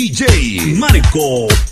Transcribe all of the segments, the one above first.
DJ Marco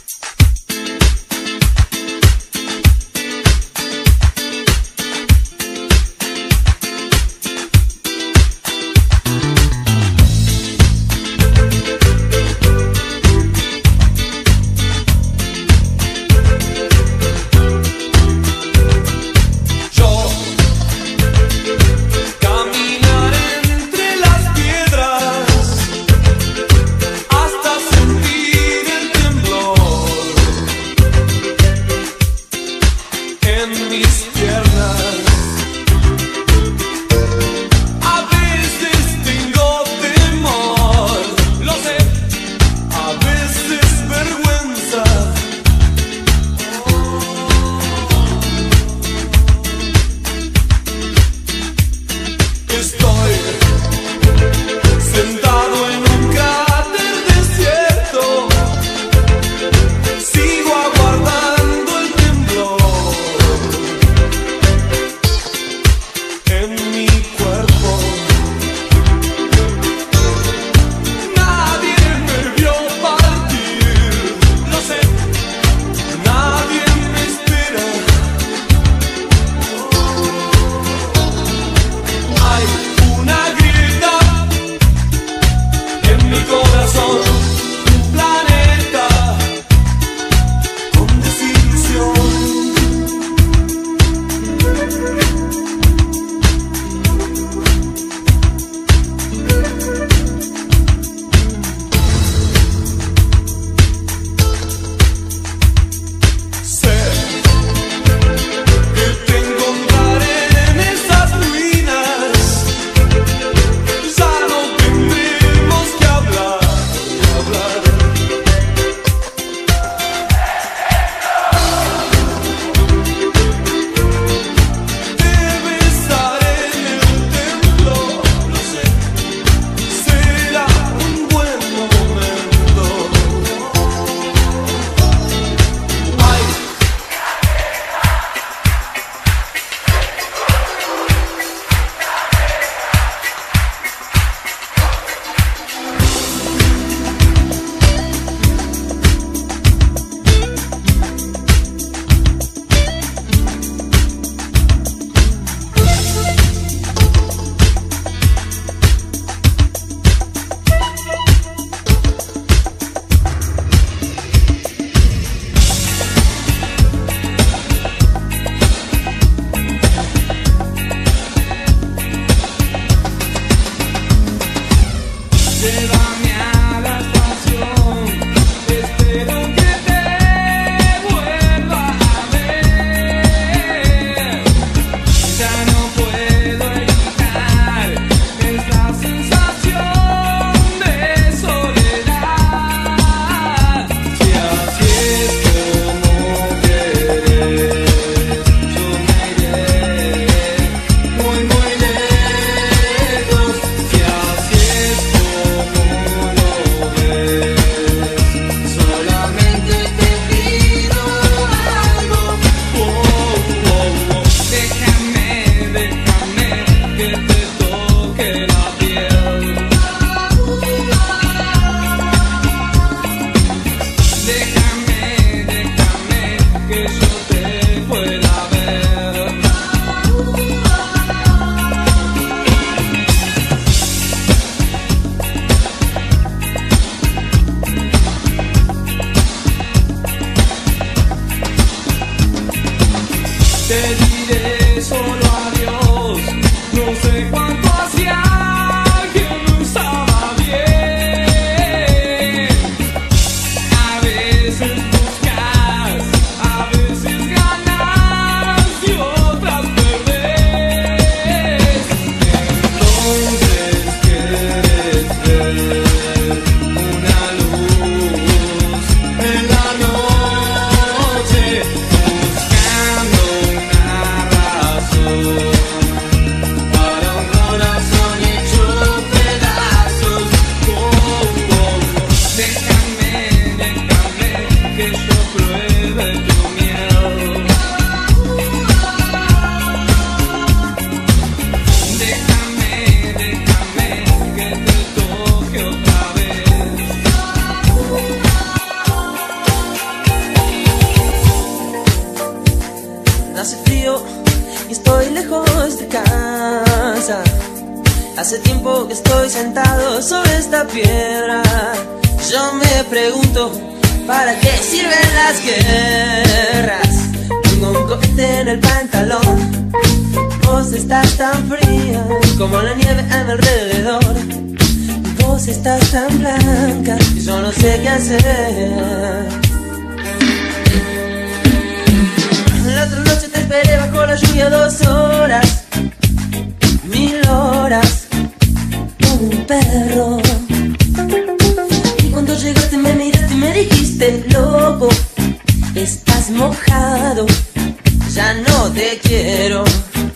quiero.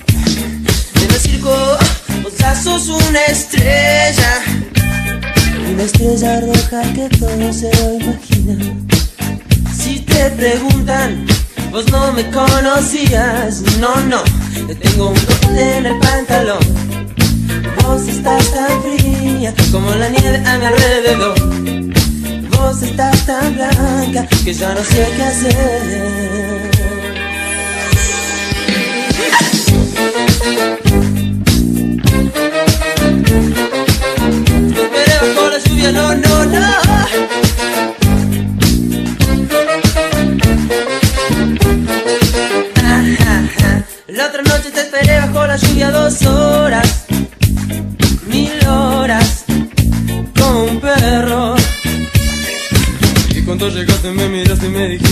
En el circo, vos ya sos una estrella, una estrella roja que todo se lo imagina. Si te preguntan, vos no me conocías, no, no, te tengo un cohete en el pantalón. Vos estás tan fría como la nieve a mi alrededor. Vos estás tan blanca que ya no sé qué hacer. Cuando llegaste me miraste y me dijiste,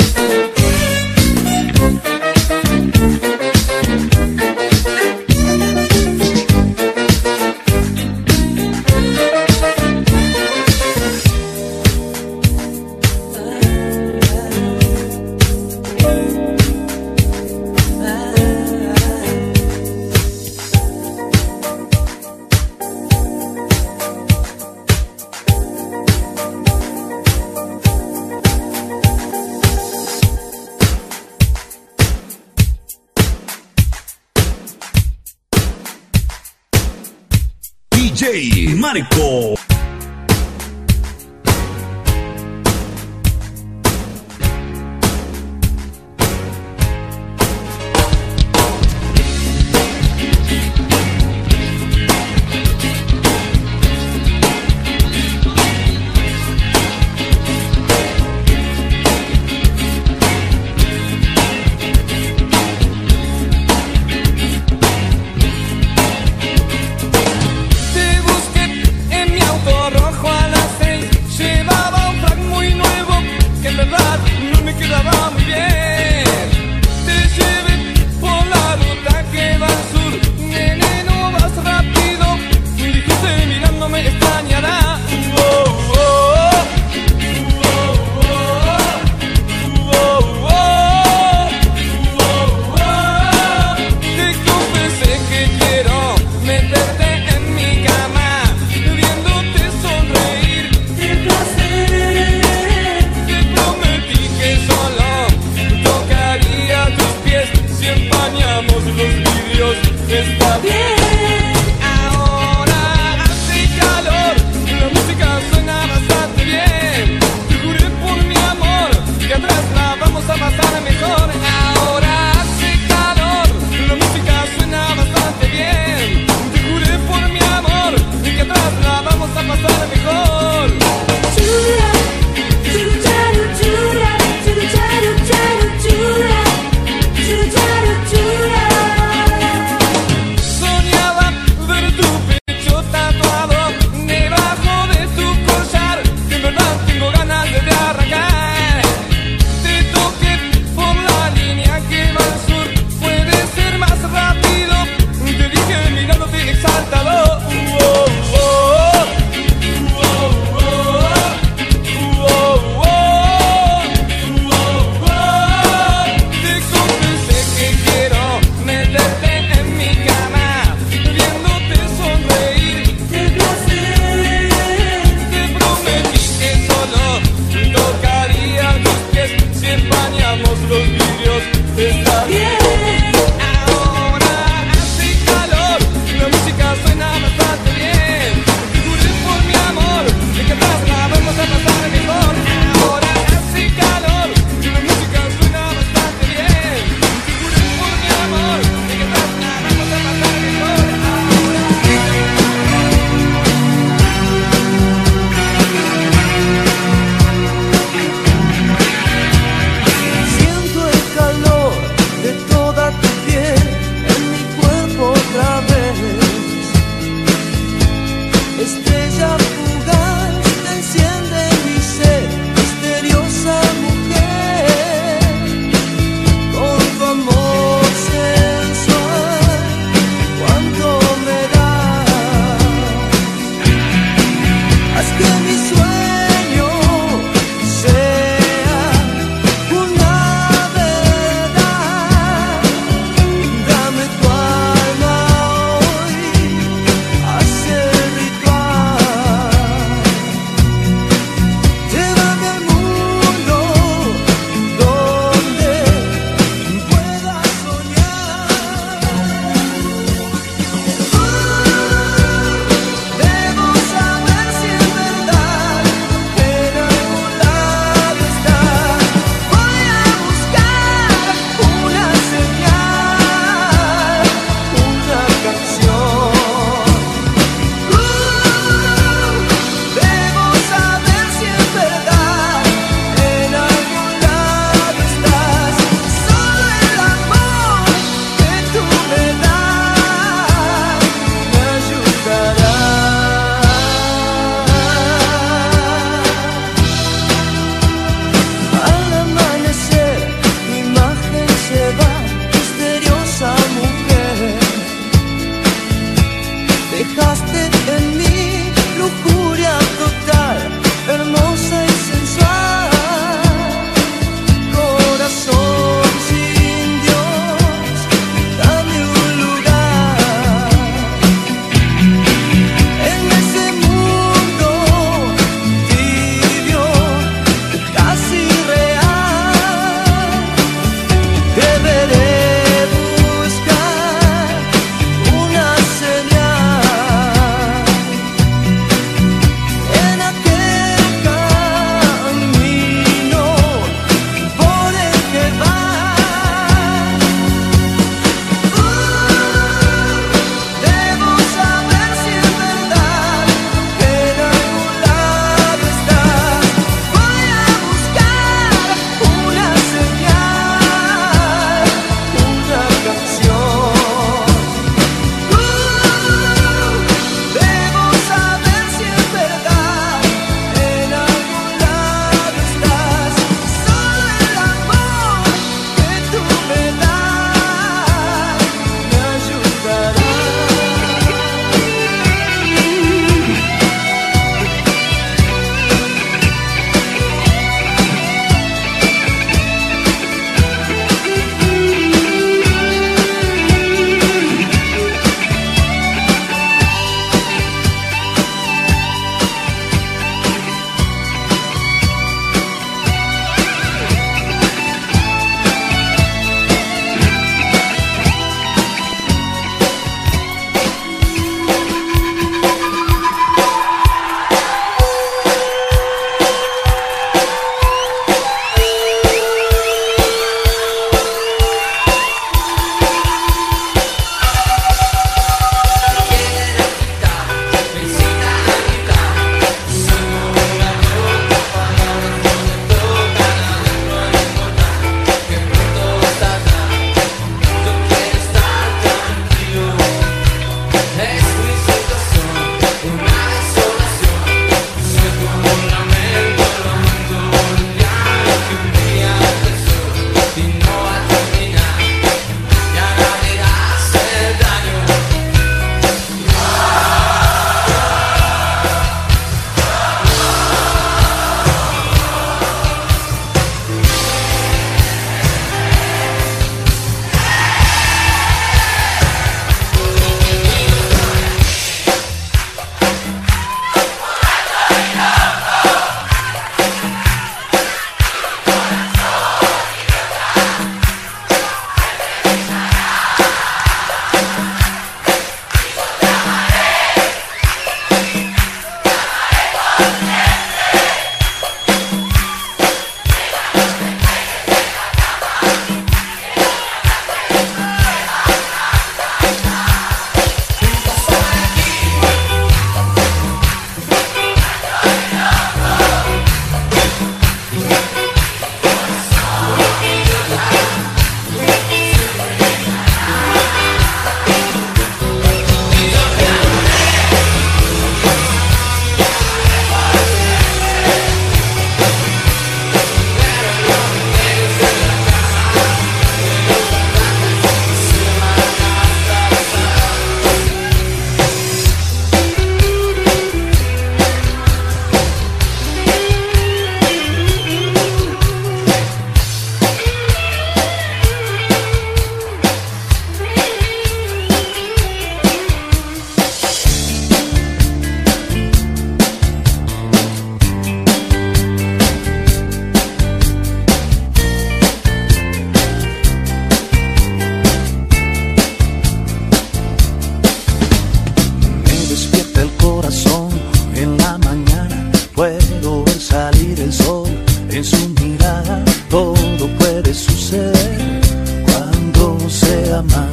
Puedo ver salir el sol en su mirada, todo puede suceder cuando se aman.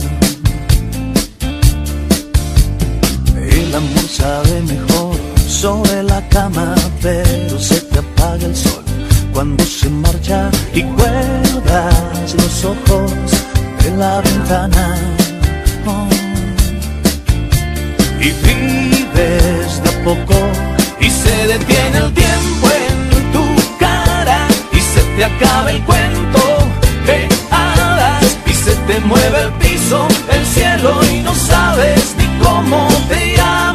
El amor sabe mejor sobre la cama, pero se te apaga el sol cuando se marcha y cuelgas los ojos de la ventana. Oh. Y vives de a poco detiene el tiempo en tu cara y se te acaba el cuento de hadas y se te mueve el piso, el cielo y no sabes ni cómo te llamas.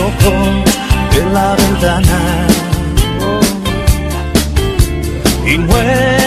Ojos de la ventana y mueres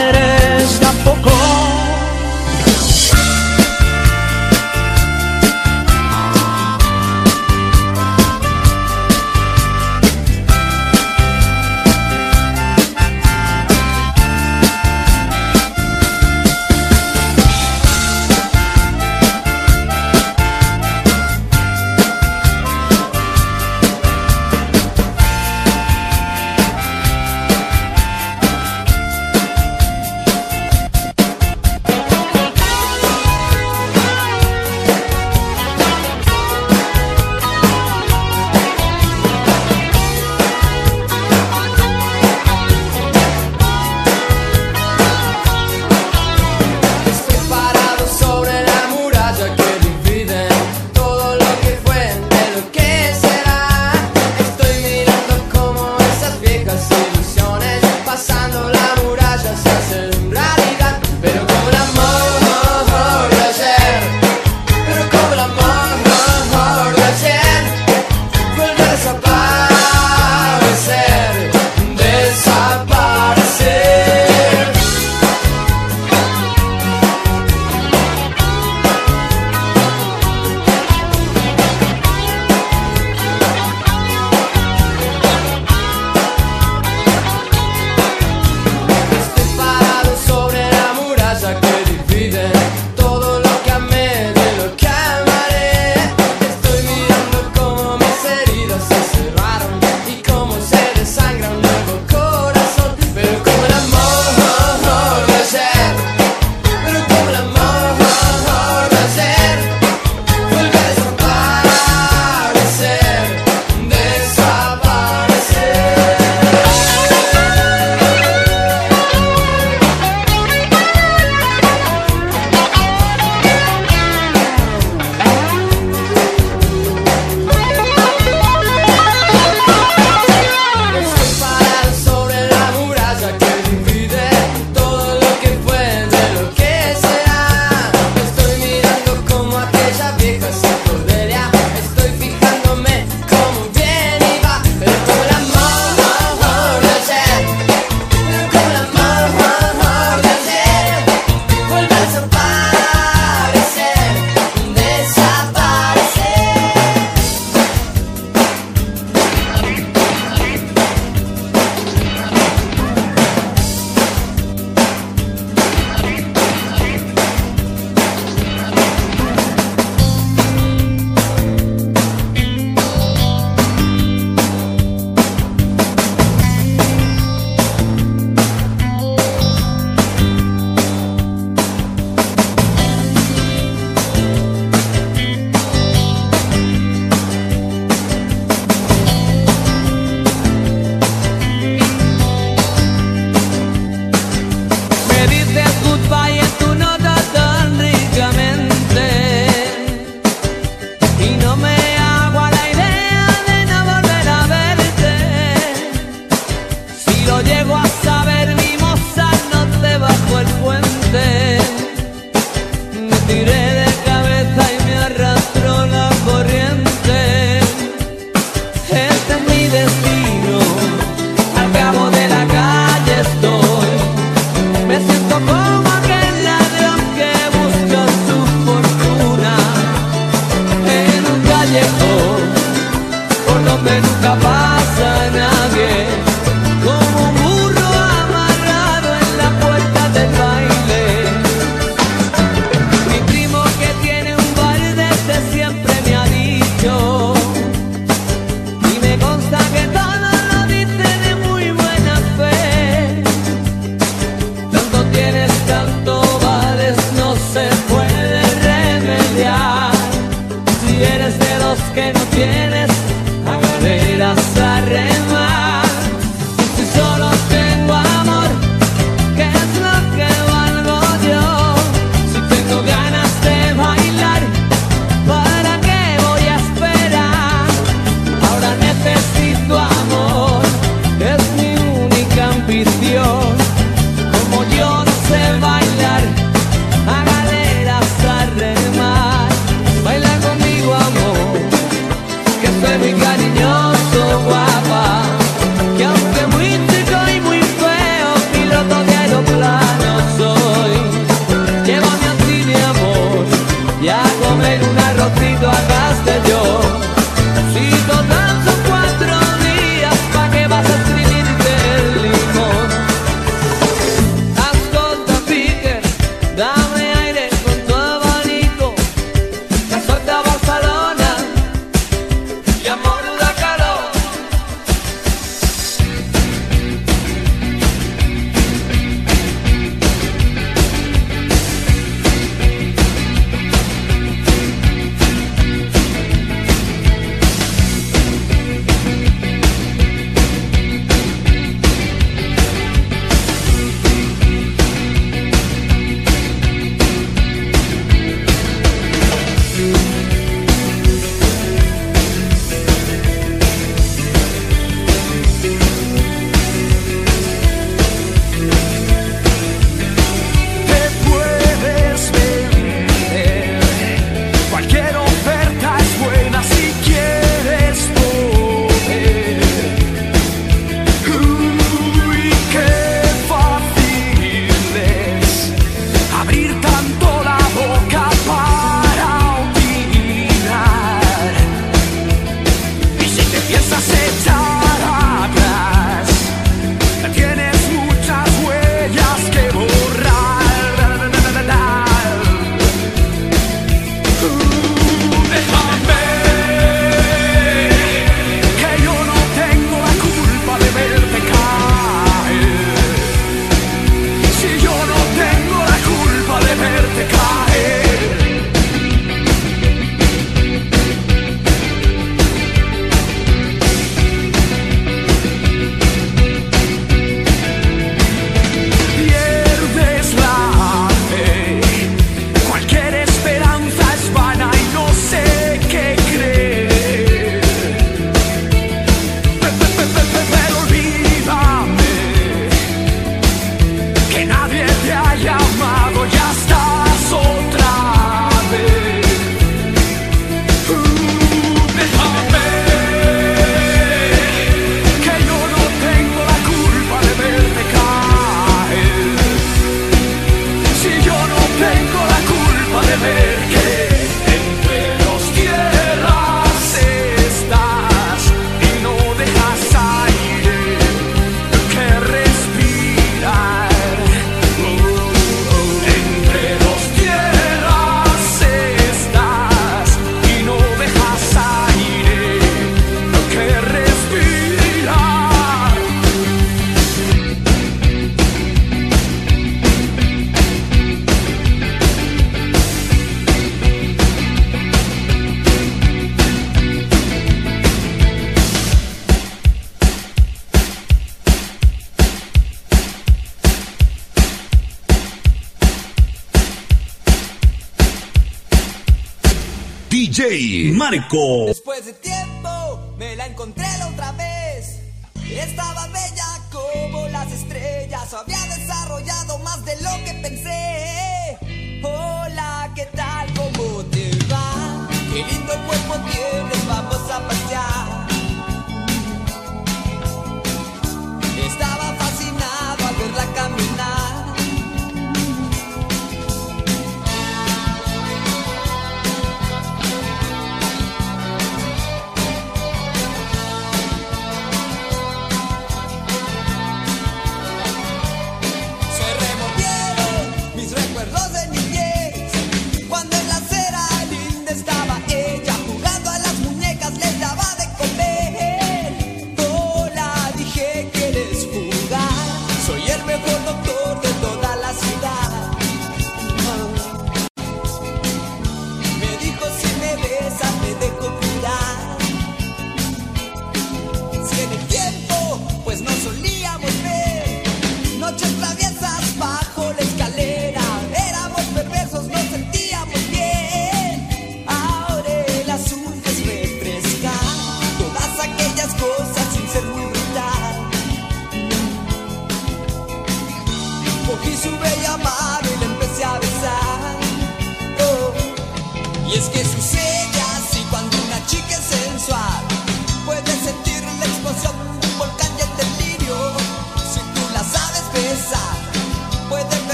DJ Marco. Después de tiempo me la encontré la otra vez. Estaba bella como las estrellas. Había desarrollado más de lo que pensé. Hola, ¿qué tal? ¿Cómo te va? Qué lindo cuerpo tienes, papá.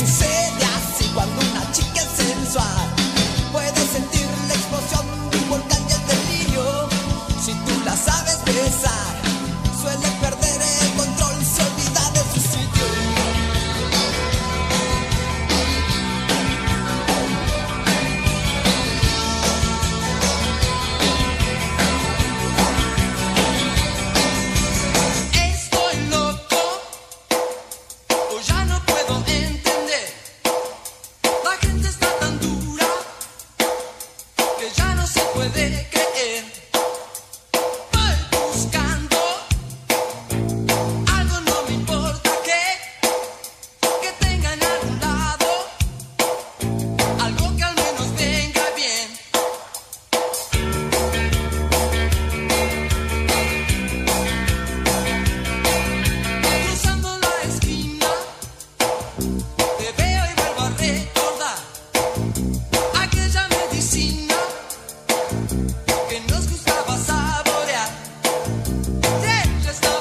Oh. Yeah,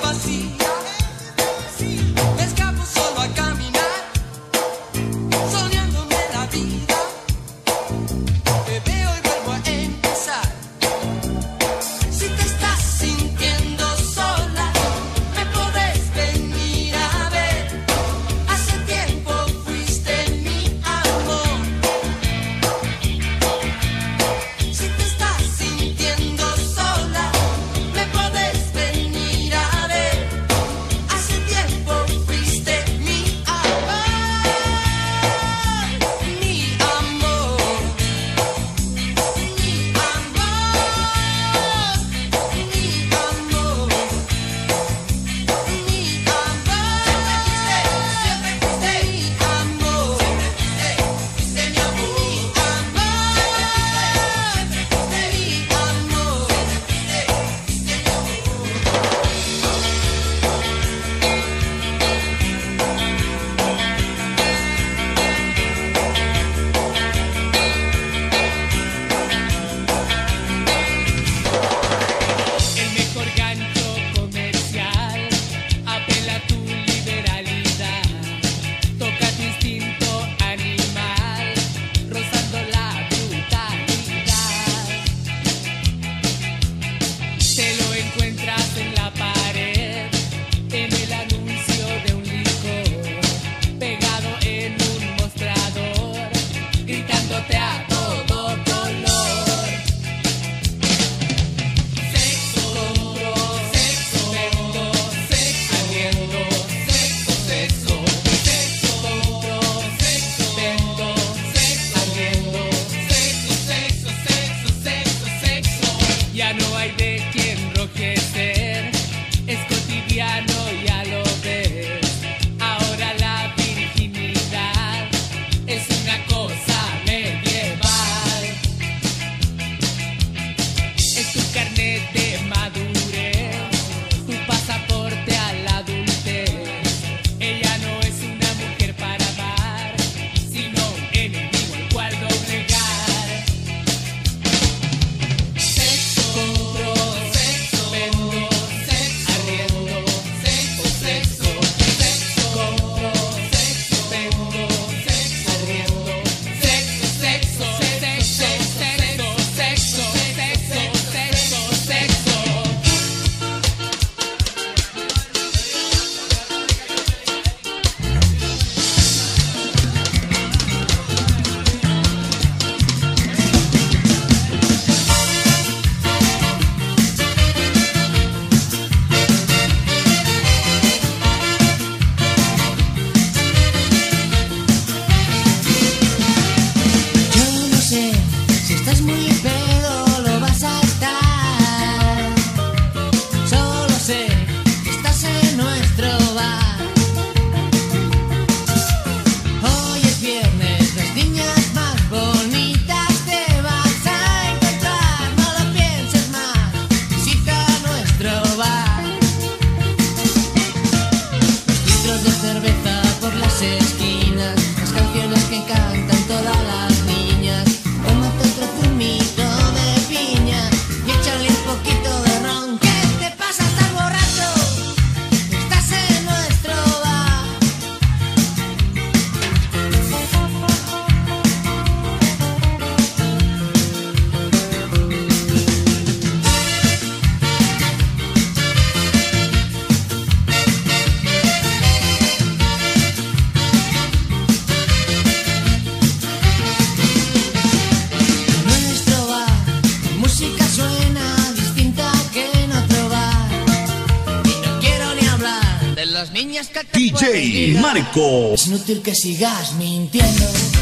inútil que sigas mintiendo.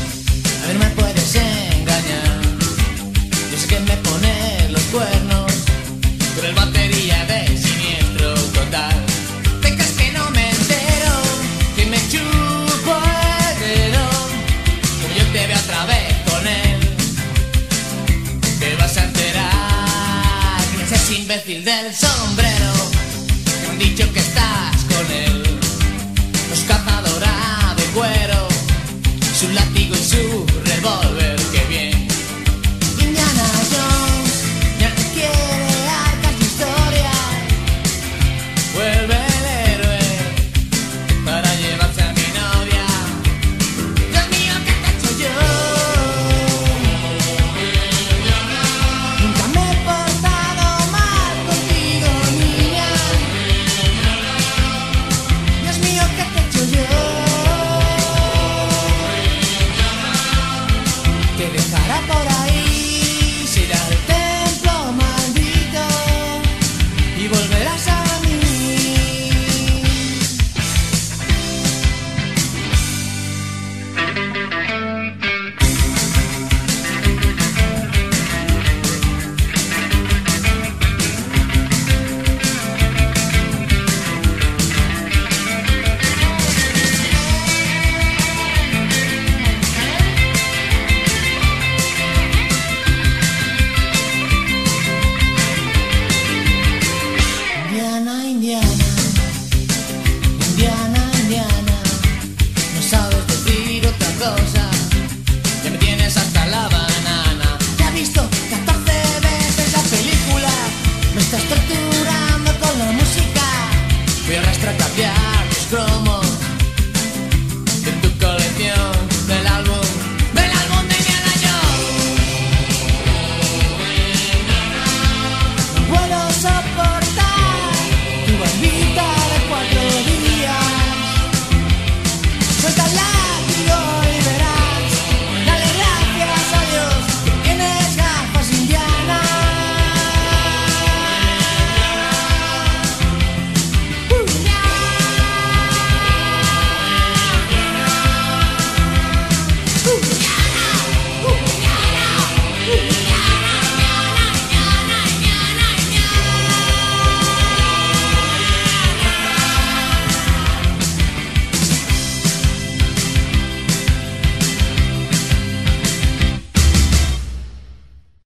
Dorada